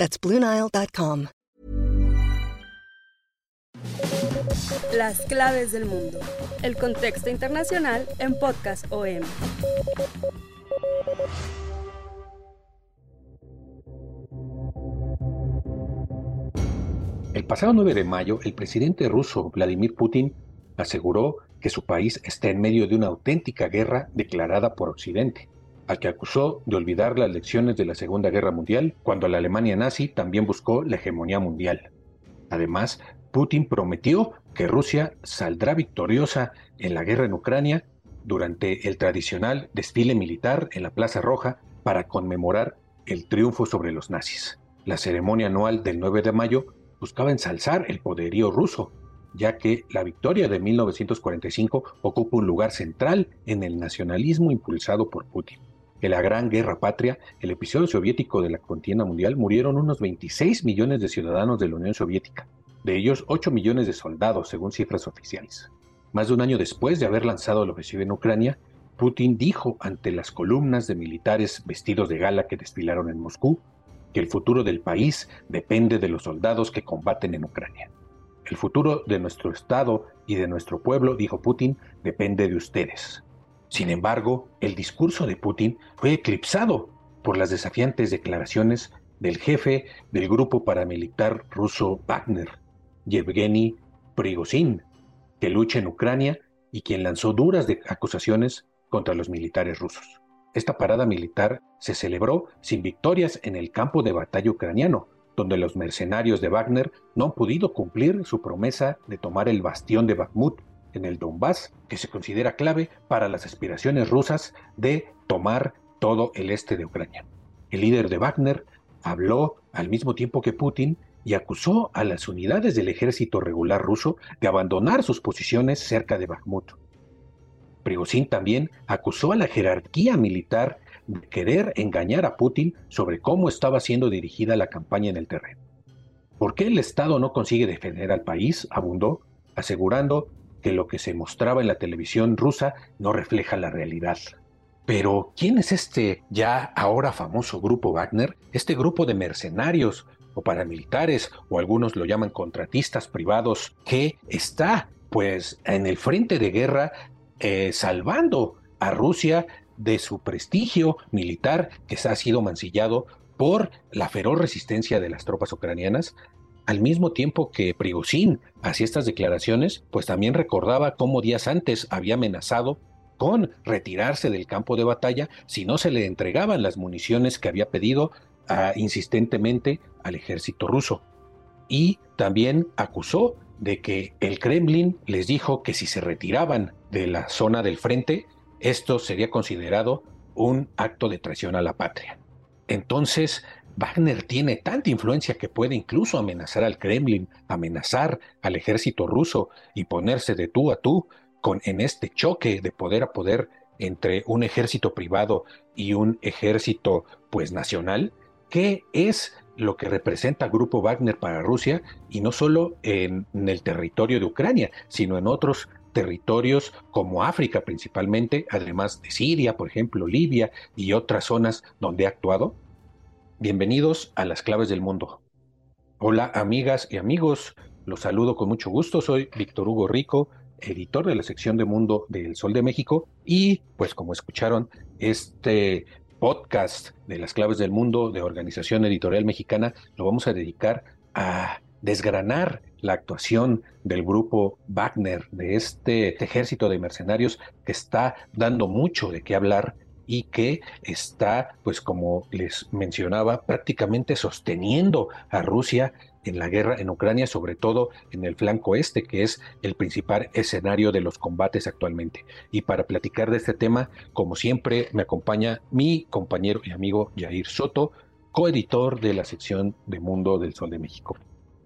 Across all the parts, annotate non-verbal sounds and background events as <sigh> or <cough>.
That's BlueNile.com. Las claves del mundo. El contexto internacional en Podcast OM. El pasado 9 de mayo, el presidente ruso Vladimir Putin aseguró que su país está en medio de una auténtica guerra declarada por Occidente, al que acusó de olvidar las lecciones de la Segunda Guerra Mundial, cuando la Alemania nazi también buscó la hegemonía mundial. Además, Putin prometió que Rusia saldrá victoriosa en la guerra en Ucrania durante el tradicional desfile militar en la Plaza Roja para conmemorar el triunfo sobre los nazis. La ceremonia anual del 9 de mayo buscaba ensalzar el poderío ruso, ya que la victoria de 1945 ocupa un lugar central en el nacionalismo impulsado por Putin. En la Gran Guerra Patria, el episodio soviético de la contienda mundial, murieron unos 26 millones de ciudadanos de la Unión Soviética, de ellos 8 millones de soldados, según cifras oficiales. Más de un año después de haber lanzado la ofensiva en Ucrania, Putin dijo ante las columnas de militares vestidos de gala que desfilaron en Moscú que el futuro del país depende de los soldados que combaten en Ucrania. El futuro de nuestro Estado y de nuestro pueblo, dijo Putin, depende de ustedes. Sin embargo, el discurso de Putin fue eclipsado por las desafiantes declaraciones del jefe del grupo paramilitar ruso Wagner, Yevgeny Prigozhin, que lucha en Ucrania y quien lanzó duras acusaciones contra los militares rusos. Esta parada militar se celebró sin victorias en el campo de batalla ucraniano, donde los mercenarios de Wagner no han podido cumplir su promesa de tomar el bastión de Bakhmut en el Donbass, que se considera clave para las aspiraciones rusas de tomar todo el este de Ucrania. El líder de Wagner habló al mismo tiempo que Putin y acusó a las unidades del ejército regular ruso de abandonar sus posiciones cerca de Bakhmut. Prigozhin también acusó a la jerarquía militar de querer engañar a Putin sobre cómo estaba siendo dirigida la campaña en el terreno. ¿Por qué el Estado no consigue defender al país? abundó, asegurando que lo que se mostraba en la televisión rusa no refleja la realidad. Pero, ¿quién es este ya ahora famoso grupo Wagner? Este grupo de mercenarios o paramilitares, o algunos lo llaman contratistas privados, que está pues en el frente de guerra eh, salvando a Rusia de su prestigio militar que ha sido mancillado por la feroz resistencia de las tropas ucranianas, al mismo tiempo que Prigozhin hacía estas declaraciones, pues también recordaba cómo días antes había amenazado con retirarse del campo de batalla si no se le entregaban las municiones que había pedido ah, insistentemente al ejército ruso. Y también acusó de que el Kremlin les dijo que si se retiraban de la zona del frente, esto sería considerado un acto de traición a la patria. Entonces, Wagner tiene tanta influencia que puede incluso amenazar al Kremlin, amenazar al ejército ruso y ponerse de tú a tú con, en este choque de poder a poder entre un ejército privado y un ejército pues nacional, que es lo que representa Grupo Wagner para Rusia y no solo en, el territorio de Ucrania, sino en otros territorios como África principalmente, además de Siria, por ejemplo, Libia y otras zonas donde ha actuado. Bienvenidos a las claves del mundo. Hola amigas y amigos, los saludo con mucho gusto, soy Víctor Hugo Rico, editor de la sección de Mundo del Sol de México. Y pues como escucharon, este podcast de las claves del mundo de Organización Editorial Mexicana lo vamos a dedicar a desgranar la actuación del grupo Wagner, de este ejército de mercenarios que está dando mucho de qué hablar y que está, pues como les mencionaba, prácticamente sosteniendo a Rusia en la guerra en Ucrania, sobre todo en el flanco este, que es el principal escenario de los combates actualmente. Y para platicar de este tema, como siempre, me acompaña mi compañero y amigo Jair Soto. coeditor de la sección de Mundo del Sol de México.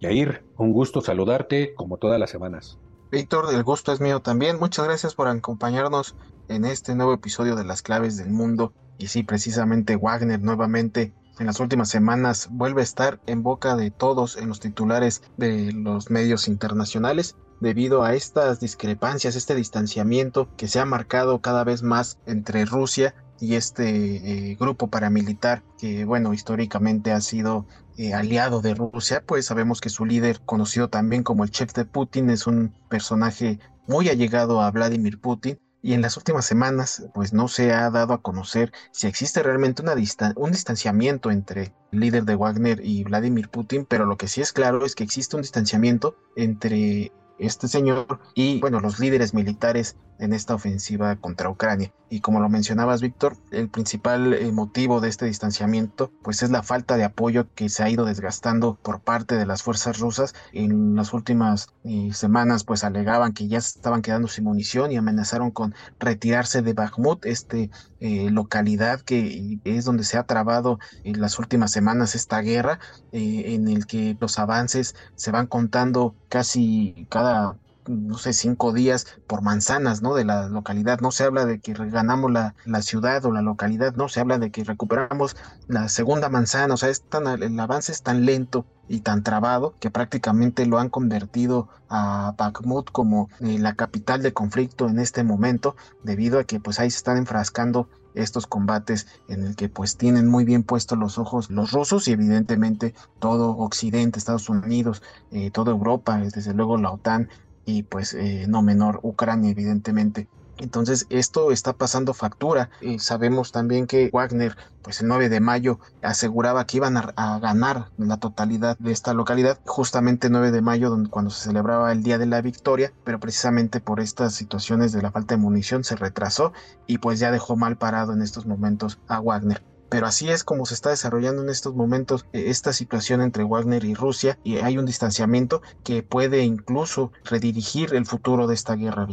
Yair, un gusto saludarte como todas las semanas. Víctor, el gusto es mío también. Muchas gracias por acompañarnos en este nuevo episodio de Las Claves del Mundo. Y sí, precisamente Wagner nuevamente en las últimas semanas vuelve a estar en boca de todos en los titulares de los medios internacionales debido a estas discrepancias, este distanciamiento que se ha marcado cada vez más entre Rusia y este eh, grupo paramilitar que, bueno, históricamente ha sido eh, aliado de Rusia, pues sabemos que su líder, conocido también como el chef de Putin, es un personaje muy allegado a Vladimir Putin. Y en las últimas semanas, pues no se ha dado a conocer si existe realmente una un distanciamiento entre el líder de Wagner y Vladimir Putin, pero lo que sí es claro es que existe un distanciamiento entre este señor y bueno, los líderes militares en esta ofensiva contra Ucrania. Y como lo mencionabas, Víctor, el principal eh, motivo de este distanciamiento pues es la falta de apoyo que se ha ido desgastando por parte de las fuerzas rusas. En las últimas eh, semanas pues alegaban que ya estaban quedando sin munición y amenazaron con retirarse de Bakhmut, este eh, localidad que es donde se ha trabado en las últimas semanas esta guerra, en el que los avances se van contando casi cada no sé, cinco días por manzanas, ¿no? De la localidad. No se habla de que ganamos la, la, ciudad o la localidad, no, se habla de que recuperamos la segunda manzana. O sea, es tan, el avance es tan lento y tan trabado que prácticamente lo han convertido a Bakhmut como eh, la capital de conflicto en este momento, debido a que pues ahí se están enfrascando estos combates en el que pues tienen muy bien puestos los ojos los rusos y evidentemente todo Occidente, Estados Unidos, eh, toda Europa, desde luego la OTAN y pues eh, no menor Ucrania evidentemente. Entonces esto está pasando factura. y sabemos también que Wagner, pues el 9 de mayo, aseguraba que iban a, ganar la totalidad de esta localidad, justamente el 9 de mayo, donde, cuando se celebraba el Día de la Victoria, pero precisamente por estas situaciones de la falta de munición se retrasó y pues ya dejó mal parado en estos momentos a Wagner. Pero así es como se está desarrollando en estos momentos eh, esta situación entre Wagner y Rusia y hay un distanciamiento que puede incluso redirigir el futuro de esta guerra.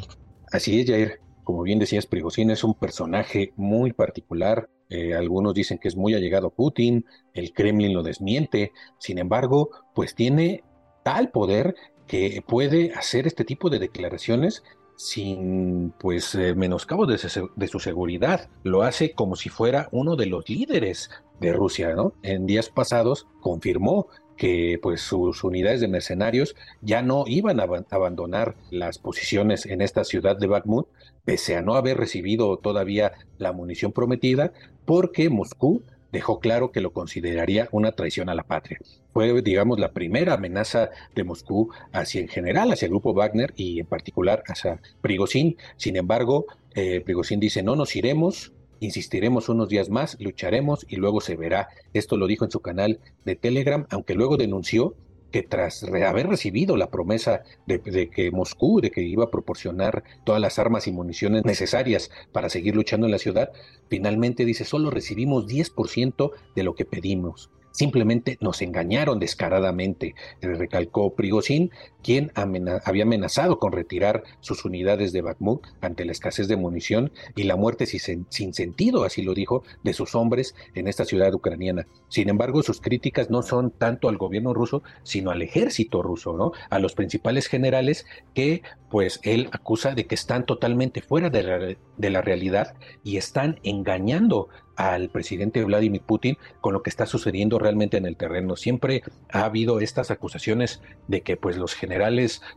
Así es, Jair. Como bien decías, Prigozhin es un personaje muy particular. Eh, algunos dicen que es muy allegado a Putin, el Kremlin lo desmiente. Sin embargo, pues tiene tal poder que puede hacer este tipo de declaraciones sin pues eh, menoscabo de, su seguridad. Lo hace como si fuera uno de los líderes de Rusia. En días pasados confirmó que pues sus unidades de mercenarios ya no iban a abandonar las posiciones en esta ciudad de Bakhmut, pese a no haber recibido todavía la munición prometida, porque Moscú dejó claro que lo consideraría una traición a la patria. Fue, digamos, la primera amenaza de Moscú hacia en general, hacia el grupo Wagner y en particular hacia Prigozhin. Sin embargo, eh, dice, no nos iremos, insistiremos unos días más, lucharemos y luego se verá. Esto lo dijo en su canal de Telegram, aunque luego denunció que tras haber recibido la promesa de, que Moscú, de que iba a proporcionar todas las armas y municiones necesarias para seguir luchando en la ciudad, finalmente dice, solo recibimos 10% de lo que pedimos. Simplemente nos engañaron descaradamente, recalcó Prigozhin, quien había amenazado con retirar sus unidades de Bakhmut ante la escasez de munición y la muerte sin, sentido, así lo dijo, de sus hombres en esta ciudad ucraniana. Sin embargo, sus críticas no son tanto al gobierno ruso, sino al ejército ruso, ¿no? A los principales generales que, pues, él acusa de que están totalmente fuera de de la realidad y están engañando al presidente Vladimir Putin con lo que está sucediendo realmente en el terreno. Siempre ha habido estas acusaciones de que pues los generales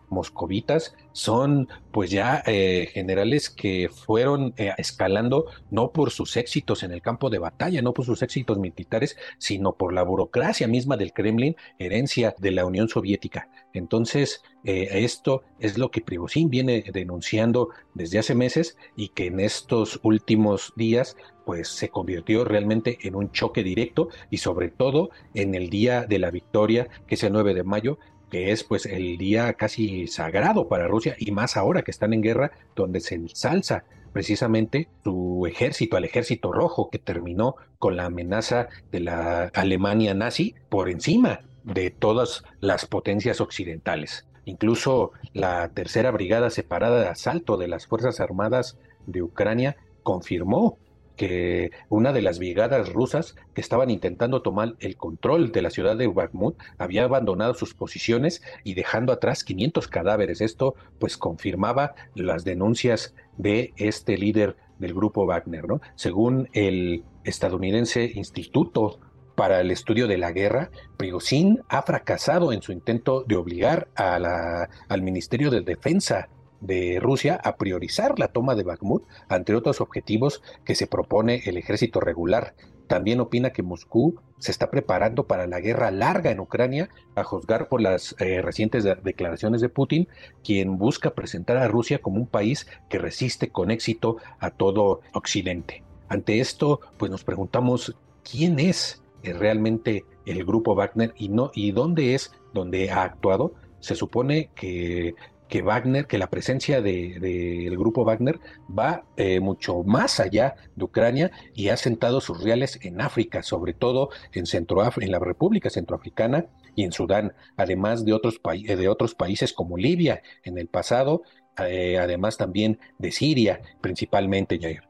moscovitas son pues ya eh, generales que fueron eh, escalando no por sus éxitos en el campo de batalla, no por sus éxitos militares, sino por la burocracia misma del Kremlin, herencia de la Unión Soviética. Entonces, eh, esto es lo que Prigozhin viene denunciando desde hace meses y que en estos últimos días pues se convirtió realmente en un choque directo y sobre todo en el día de la victoria, que es el 9 de mayo, que es pues el día casi sagrado para Rusia y más ahora que están en guerra, donde se ensalza precisamente su ejército, al ejército rojo, que terminó con la amenaza de la Alemania nazi por encima de todas las potencias occidentales. Incluso la tercera brigada separada de asalto de las Fuerzas Armadas de Ucrania confirmó que una de las brigadas rusas que estaban intentando tomar el control de la ciudad de Bakhmut había abandonado sus posiciones y dejando atrás 500 cadáveres. Esto pues confirmaba las denuncias de este líder del grupo Wagner, ¿no? Según el estadounidense Instituto para el estudio de la guerra, Prigozhin ha fracasado en su intento de obligar a la, al Ministerio de Defensa de Rusia a priorizar la toma de Bakhmut ante otros objetivos que se propone el ejército regular. También opina que Moscú se está preparando para la guerra larga en Ucrania, a juzgar por las eh, recientes declaraciones de Putin, quien busca presentar a Rusia como un país que resiste con éxito a todo Occidente. Ante esto, pues nos preguntamos quién es eh, realmente el grupo Wagner y no y dónde es donde ha actuado. Se supone que que Wagner, que la presencia del grupo Wagner va eh, mucho más allá de Ucrania y ha sentado sus reales en África, sobre todo en, en la República Centroafricana y en Sudán, además de otros, de otros países como Libia en el pasado, eh, además también de Siria, principalmente, Jair.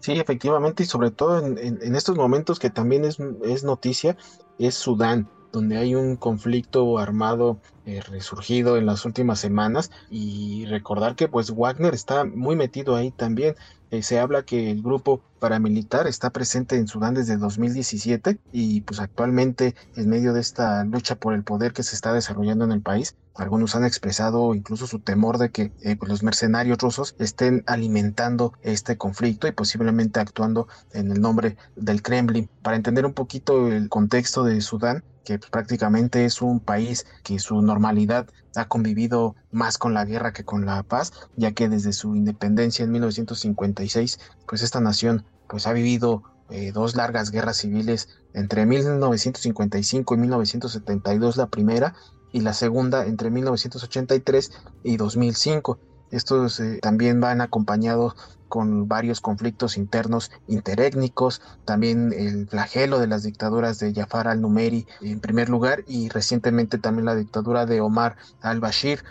Sí, efectivamente, y sobre todo en, estos momentos que también es, es noticia, es Sudán donde hay un conflicto armado eh, resurgido en las últimas semanas y recordar que pues Wagner está muy metido ahí también. Eh, se habla que el grupo paramilitar está presente en Sudán desde 2017 y pues actualmente en medio de esta lucha por el poder que se está desarrollando en el país, algunos han expresado incluso su temor de que eh, pues, los mercenarios rusos estén alimentando este conflicto y posiblemente actuando en el nombre del Kremlin. Para entender un poquito el contexto de Sudán, que prácticamente es un país que su normalidad ha convivido más con la guerra que con la paz, ya que desde su independencia en 1956, pues esta nación pues ha vivido eh, dos largas guerras civiles entre 1955 y 1972 la primera y la segunda entre 1983 y 2005. Estos eh, también van acompañados con varios conflictos internos interétnicos, también el flagelo de las dictaduras de Jafar al-Numeri en primer lugar y recientemente también la dictadura de Omar al-Bashir.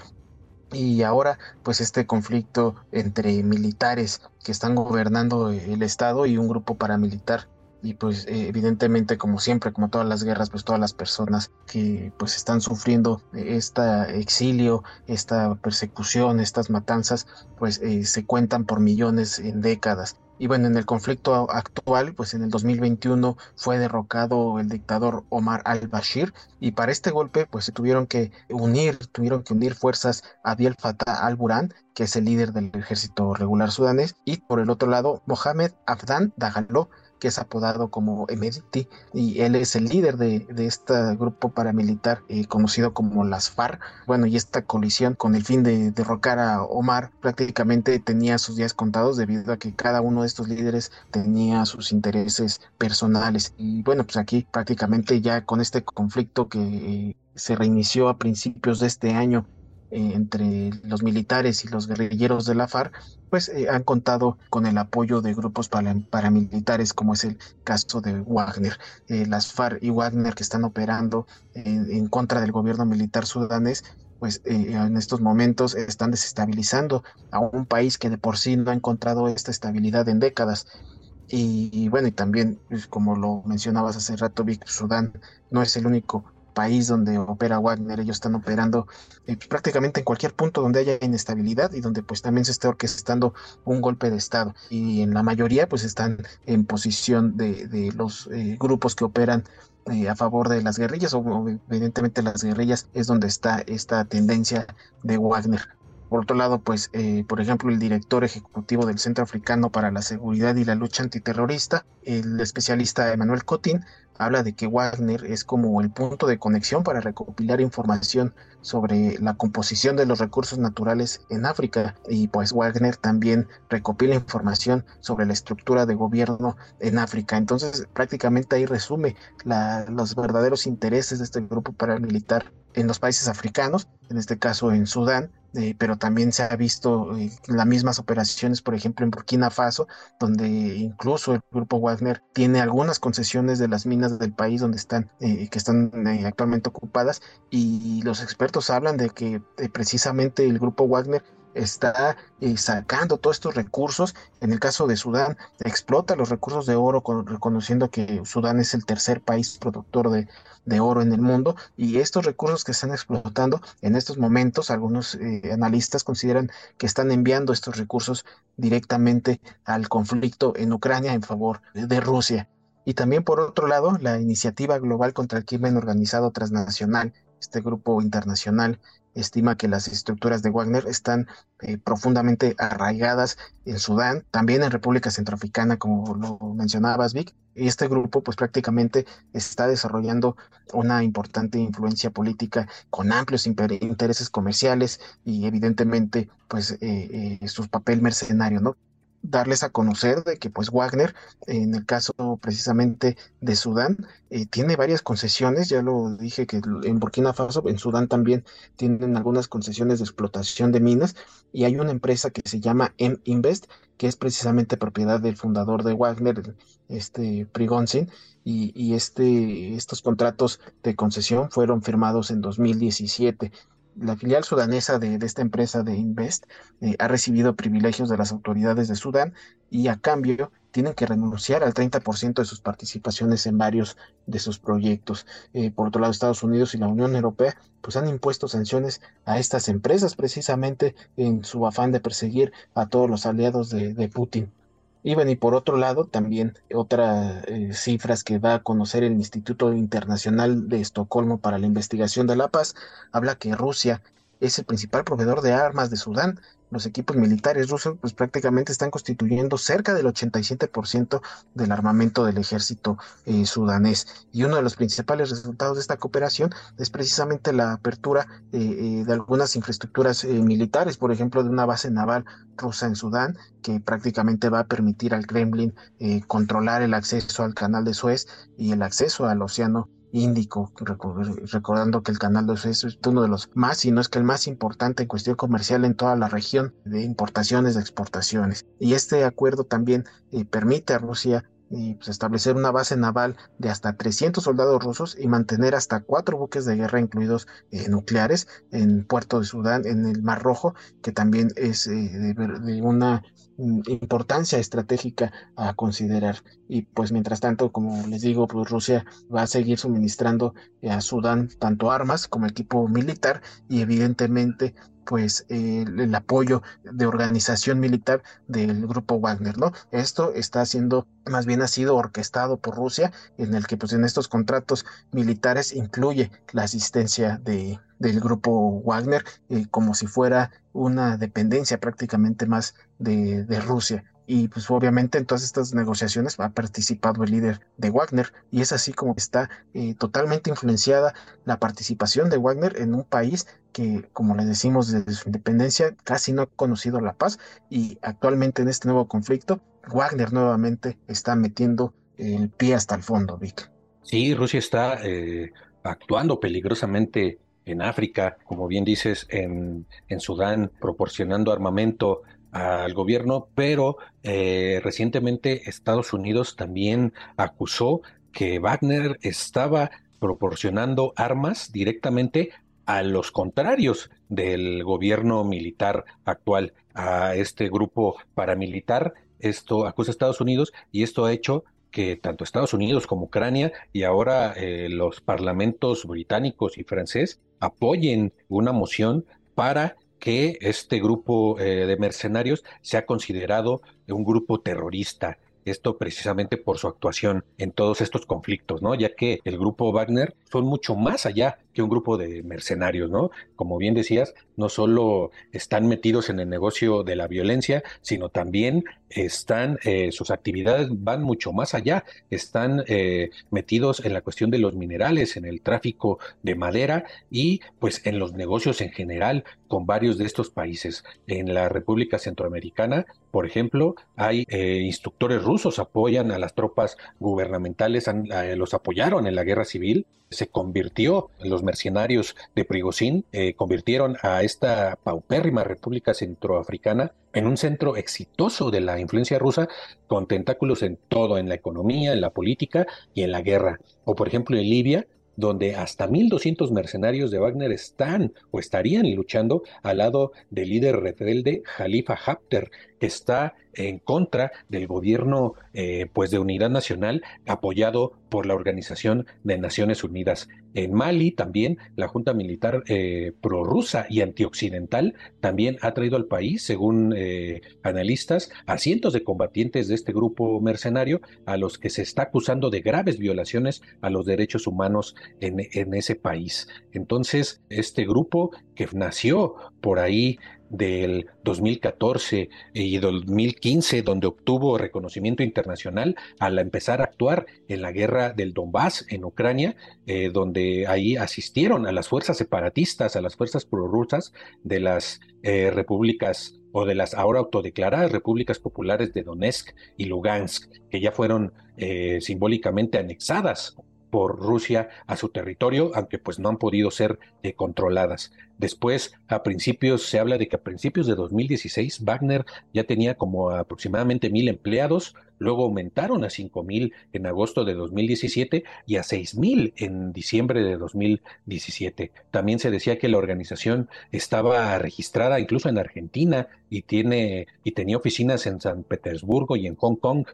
Y ahora pues este conflicto entre militares que están gobernando el estado y un grupo paramilitar y pues eh, evidentemente como siempre como todas las guerras pues todas las personas que pues están sufriendo este exilio esta persecución estas matanzas pues eh, se cuentan por millones en décadas. Y bueno, en el conflicto actual, pues en el 2021 fue derrocado el dictador Omar al-Bashir y para este golpe pues se tuvieron que unir, tuvieron que unir fuerzas a Abdel Fattah al-Burhan, que es el líder del ejército regular sudanés, y por el otro lado Mohamed Afdan Dagalo, que es apodado como Emediti, y él es el líder de, este grupo paramilitar eh, conocido como las FARC. Bueno, y esta colisión con el fin de derrocar a Omar prácticamente tenía sus días contados debido a que cada uno de estos líderes tenía sus intereses personales. Y bueno, pues aquí prácticamente ya con este conflicto que eh, se reinició a principios de este año eh, entre los militares y los guerrilleros de la FARC, pues eh, han contado con el apoyo de grupos paramilitares, como es el caso de Wagner. Eh, las FARC y Wagner que están operando en, contra del gobierno militar sudanés, pues en estos momentos están desestabilizando a un país que de por sí no ha encontrado esta estabilidad en décadas. Y, bueno, y también, pues, como lo mencionabas hace rato, Vic, Sudán no es el único país donde opera Wagner, ellos están operando eh, prácticamente en cualquier punto donde haya inestabilidad y donde pues también se esté orquestando un golpe de Estado. Y en la mayoría pues están en posición de, los eh, grupos que operan eh, a favor de las guerrillas, o evidentemente las guerrillas es donde está esta tendencia de Wagner. Por otro lado, pues, por ejemplo, el director ejecutivo del Centro Africano para la Seguridad y la Lucha Antiterrorista, el especialista Emanuel Cotín, habla de que Wagner es como el punto de conexión para recopilar información sobre la composición de los recursos naturales en África y pues Wagner también recopila información sobre la estructura de gobierno en África. Entonces prácticamente ahí resume los verdaderos intereses de este grupo paramilitar en los países africanos, en este caso en Sudán, eh, pero también se ha visto eh, las mismas operaciones, por ejemplo, en Burkina Faso, donde incluso el grupo Wagner tiene algunas concesiones de las minas del país donde están, eh, que están actualmente ocupadas, y los expertos hablan de que precisamente el grupo Wagner está eh, sacando todos estos recursos. En el caso de Sudán, explota los recursos de oro, reconociendo que Sudán es el tercer país productor de, oro en el mundo. Y estos recursos que están explotando en estos momentos, algunos eh, analistas consideran que están enviando estos recursos directamente al conflicto en Ucrania en favor de Rusia. Y también, por otro lado, la iniciativa global contra el crimen organizado transnacional, este grupo internacional estima que las estructuras de Wagner están eh, profundamente arraigadas en Sudán, también en República Centroafricana, como lo mencionabas, Vic. Y este grupo, pues prácticamente está desarrollando una importante influencia política con amplios intereses comerciales y evidentemente, pues, eh, eh, su papel mercenario, ¿no? Darles a conocer de que pues Wagner, en el caso precisamente de Sudán, eh, tiene varias concesiones, ya lo dije que en Burkina Faso, en Sudán también tienen algunas concesiones de explotación de minas y hay una empresa que se llama M Invest, que es precisamente propiedad del fundador de Wagner, este Prigonsin, y, y este, estos contratos de concesión fueron firmados en 2017 la filial sudanesa de, esta empresa de Invest eh, ha recibido privilegios de las autoridades de Sudán y a cambio tienen que renunciar al 30% de sus participaciones en varios de sus proyectos. Eh, por otro lado, Estados Unidos y la Unión Europea pues han impuesto sanciones a estas empresas precisamente en su afán de perseguir a todos los aliados de Putin. Y y por otro lado, también otras eh, cifras que va a conocer el Instituto Internacional de Estocolmo para la Investigación de la Paz, habla que Rusia es el principal proveedor de armas de Sudán los equipos militares rusos pues prácticamente están constituyendo cerca del 87% del armamento del ejército eh, sudanés. Y uno de los principales resultados de esta cooperación es precisamente la apertura eh, eh, de algunas infraestructuras militares, por ejemplo, de una base naval rusa en Sudán, que prácticamente va a permitir al Kremlin controlar el acceso al canal de Suez y el acceso al océano Índico, recordando que el canal de Suez es uno de los más, si no es que el más importante en cuestión comercial en toda la región de importaciones, de exportaciones. Y este acuerdo también eh, permite a Rusia eh, pues, establecer una base naval de hasta 300 soldados rusos y mantener hasta cuatro buques de guerra, incluidos eh, nucleares, en Puerto de Sudán, en el Mar Rojo, que también es de, una Mm, importancia estratégica a considerar. Y pues mientras tanto, como les digo, pues Rusia va a seguir suministrando a Sudán tanto armas como equipo militar y evidentemente pues el apoyo de organización militar del grupo Wagner, ¿no? Esto está siendo, más bien ha sido orquestado por Rusia, en el que pues en estos contratos militares incluye la asistencia de, del grupo Wagner eh, como si fuera una dependencia prácticamente más de, de Rusia y pues obviamente en todas estas negociaciones ha participado el líder de Wagner y es así como está eh, totalmente influenciada la participación de Wagner en un país que como le decimos desde su independencia casi no ha conocido la paz y actualmente en este nuevo conflicto Wagner nuevamente está metiendo el pie hasta el fondo, Vic. Sí, Rusia está eh, actuando peligrosamente en África, como bien dices, en, en Sudán, proporcionando armamento al gobierno, pero eh, recientemente Estados Unidos también acusó que Wagner estaba proporcionando armas directamente a los contrarios del gobierno militar actual, a este grupo paramilitar. Esto acusa a Estados Unidos y esto ha hecho que tanto Estados Unidos como Ucrania y ahora eh, los parlamentos británicos y francés apoyen una moción para que este grupo eh, de mercenarios sea considerado un grupo terrorista. Esto precisamente por su actuación en todos estos conflictos, ¿no? Ya que el grupo Wagner son mucho más allá que un grupo de mercenarios, ¿no? Como bien decías, no solo están metidos en el negocio de la violencia, sino también están, eh, sus actividades van mucho más allá, están eh, metidos en la cuestión de los minerales, en el tráfico de madera y pues en los negocios en general con varios de estos países. En la República Centroamericana, por ejemplo, hay eh, instructores rusos apoyan a las tropas gubernamentales, los apoyaron en la guerra civil se convirtió, los mercenarios de Prigozhin eh, convirtieron a esta paupérrima República Centroafricana en un centro exitoso de la influencia rusa con tentáculos en todo, en la economía, en la política y en la guerra. O por ejemplo en Libia, donde hasta 1.200 mercenarios de Wagner están o estarían luchando al lado del líder rebelde Jalifa Haftar, que está en contra del gobierno eh, pues de unidad nacional apoyado por la Organización de Naciones Unidas. En Mali también la Junta Militar eh, prorrusa y antioccidental también ha traído al país, según eh, analistas, a cientos de combatientes de este grupo mercenario a los que se está acusando de graves violaciones a los derechos humanos en, en ese país. Entonces, este grupo que nació por ahí del 2014 y 2015, donde obtuvo reconocimiento internacional al empezar a actuar en la guerra del Donbass en Ucrania, eh, donde ahí asistieron a las fuerzas separatistas, a las fuerzas prorrusas de las eh, repúblicas o de las ahora autodeclaradas repúblicas populares de Donetsk y Lugansk, que ya fueron eh, simbólicamente anexadas por Rusia a su territorio, aunque pues no han podido ser controladas. Después, a principios, se habla de que a principios de 2016 Wagner ya tenía como aproximadamente mil empleados, luego aumentaron a cinco mil en agosto de 2017 y a seis mil en diciembre de 2017. También se decía que la organización estaba registrada incluso en Argentina y tiene y tenía oficinas en San Petersburgo y en Hong Kong.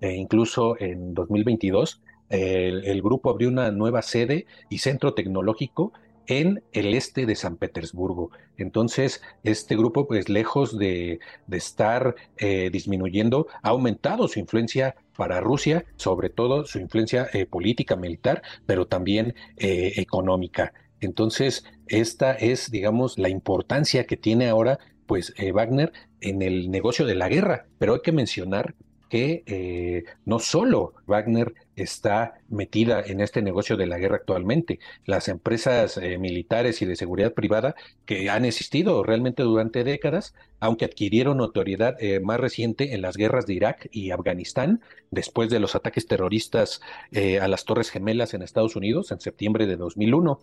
E incluso en 2022 el, grupo abrió una nueva sede y centro tecnológico en el este de San Petersburgo. Entonces, este grupo, pues lejos de, estar eh, disminuyendo, ha aumentado su influencia para Rusia, sobre todo su influencia eh, política, militar, pero también eh, económica. Entonces, esta es, digamos, la importancia que tiene ahora, pues, Wagner en el negocio de la guerra. Pero hay que mencionar que no solo Wagner está metida en este negocio de la guerra actualmente, las empresas eh, militares y de seguridad privada que han existido realmente durante décadas, aunque adquirieron notoriedad eh, más reciente en las guerras de Irak y Afganistán, después de los ataques terroristas a las Torres Gemelas en Estados Unidos en septiembre de 2001.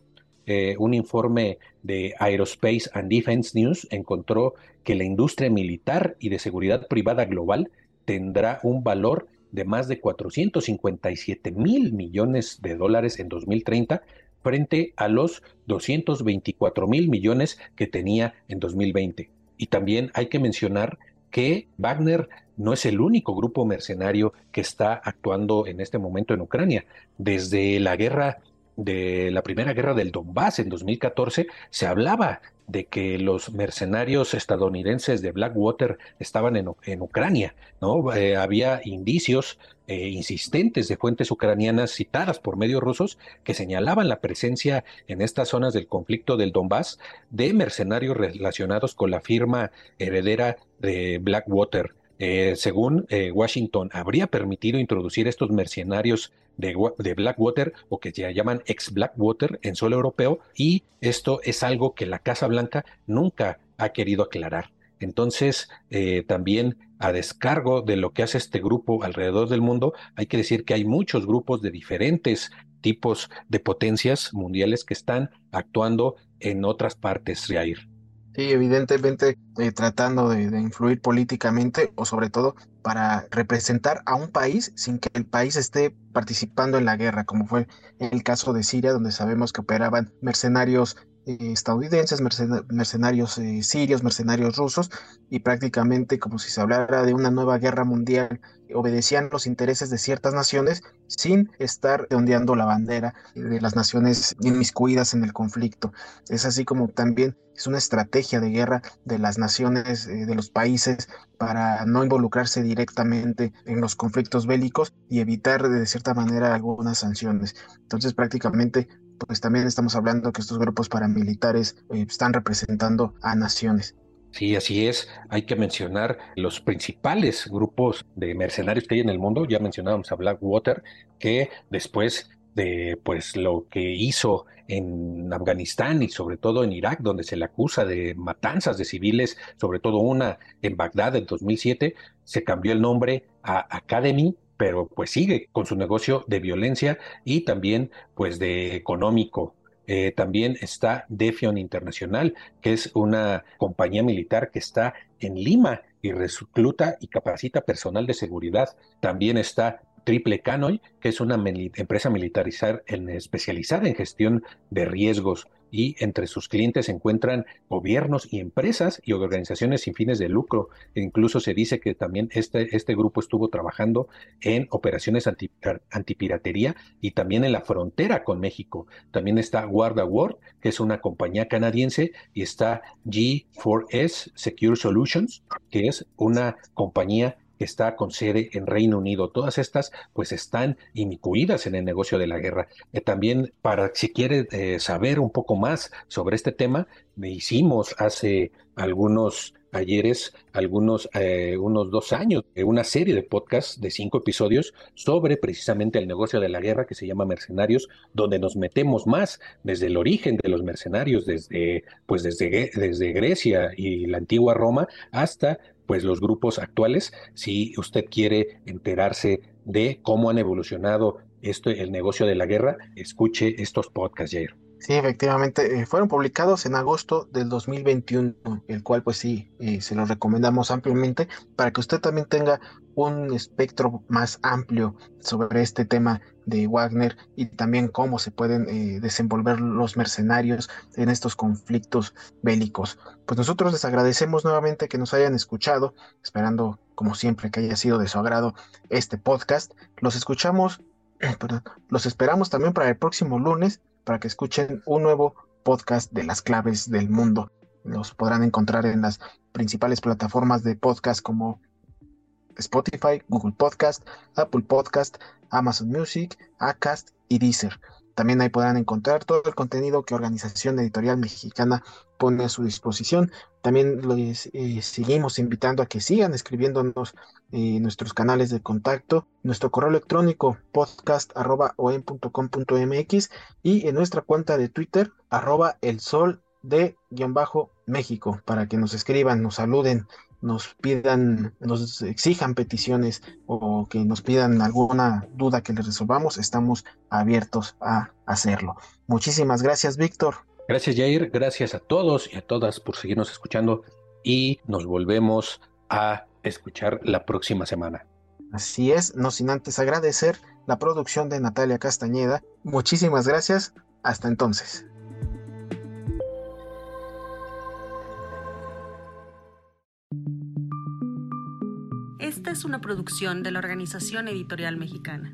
un informe de Aerospace and Defense News encontró que la industria militar y de seguridad privada global tendrá un valor de más de 457 mil millones de dólares en 2030 frente a los 224 mil millones que tenía en 2020. Y también hay que mencionar que Wagner no es el único grupo mercenario que está actuando en este momento en Ucrania. Desde la guerra de la primera guerra del Donbass en 2014 se hablaba de que los mercenarios estadounidenses de Blackwater estaban en, Ucrania, ¿no? Eh, había indicios eh, insistentes de fuentes ucranianas citadas por medios rusos que señalaban la presencia en estas zonas del conflicto del Donbass de mercenarios relacionados con la firma heredera de Blackwater. Eh, según Washington, habría permitido introducir estos mercenarios de, Blackwater o que se llaman ex Blackwater en suelo europeo y esto es algo que la Casa Blanca nunca ha querido aclarar. Entonces, eh, también a descargo de lo que hace este grupo alrededor del mundo, hay que decir que hay muchos grupos de diferentes tipos de potencias mundiales que están actuando en otras partes, Jair. Sí, evidentemente eh, tratando de, influir políticamente o sobre todo para representar a un país sin que el país esté participando en la guerra, como fue el caso de Siria, donde sabemos que operaban mercenarios estadounidenses, mercenarios eh, sirios, mercenarios rusos, y prácticamente como si se hablara de una nueva guerra mundial, obedecían los intereses de ciertas naciones sin estar ondeando la bandera de las naciones inmiscuidas en el conflicto. Es así como también es una estrategia de guerra de las naciones, eh, de los países, para no involucrarse directamente en los conflictos bélicos y evitar de cierta manera algunas sanciones. Entonces prácticamente pues también estamos hablando que estos grupos paramilitares eh, están representando a naciones. Sí, así es. Hay que mencionar los principales grupos de mercenarios que hay en el mundo. Ya mencionábamos a Blackwater, que después de pues lo que hizo en Afganistán y sobre todo en Irak, donde se le acusa de matanzas de civiles, sobre todo una en Bagdad en 2007, se cambió el nombre a Academy, pero pues sigue con su negocio de violencia y también pues de económico. Eh, también está Defion Internacional, que es una compañía militar que está en Lima y recluta y capacita personal de seguridad. También está Triple Canoy, que es una empresa militarizar en, especializada en gestión de riesgos y entre sus clientes se encuentran gobiernos y empresas y organizaciones sin fines de lucro. Incluso se dice que también este, este grupo estuvo trabajando en operaciones anti, antipiratería y también en la frontera con México. También está Guarda World, que es una compañía canadiense, y está G4S Secure Solutions, que es una compañía que está con sede en Reino Unido. Todas estas pues están inmiscuidas en el negocio de la guerra. Eh, también para si quiere eh, saber un poco más sobre este tema, hicimos hace algunos ayeres, algunos eh, unos dos años, una serie de podcasts de cinco episodios sobre precisamente el negocio de la guerra que se llama Mercenarios, donde nos metemos más desde el origen de los mercenarios, desde pues desde, desde Grecia y la antigua Roma hasta pues los grupos actuales, si usted quiere enterarse de cómo han evolucionado esto, el negocio de la guerra, escuche estos podcasts, Jair. Sí, efectivamente, eh, fueron publicados en agosto del 2021, el cual pues sí, eh, se los recomendamos ampliamente para que usted también tenga un espectro más amplio sobre este tema de Wagner y también cómo se pueden eh, desenvolver los mercenarios en estos conflictos bélicos. Pues nosotros les agradecemos nuevamente que nos hayan escuchado, esperando como siempre que haya sido de su agrado este podcast. Los escuchamos, <clears throat> perdón, los esperamos también para el próximo lunes para que escuchen un nuevo podcast de las claves del mundo. Los podrán encontrar en las principales plataformas de podcast como Spotify, Google Podcast, Apple Podcast, Amazon Music, Acast y Deezer. También ahí podrán encontrar todo el contenido que Organización Editorial Mexicana pone a su disposición. También les eh, seguimos invitando a que sigan escribiéndonos en nuestros canales de contacto, nuestro correo electrónico podcast.com.mx y en nuestra cuenta de Twitter, arroba el sol de guion bajo México, para que nos escriban, nos saluden, nos pidan, nos exijan peticiones o que nos pidan alguna duda que les resolvamos, estamos abiertos a hacerlo. Muchísimas gracias, Víctor. Gracias, Jair. Gracias a todos y a todas por seguirnos escuchando y nos volvemos a escuchar la próxima semana. Así es, no sin antes agradecer la producción de Natalia Castañeda. Muchísimas gracias. Hasta entonces. Esta es una producción de la Organización Editorial Mexicana.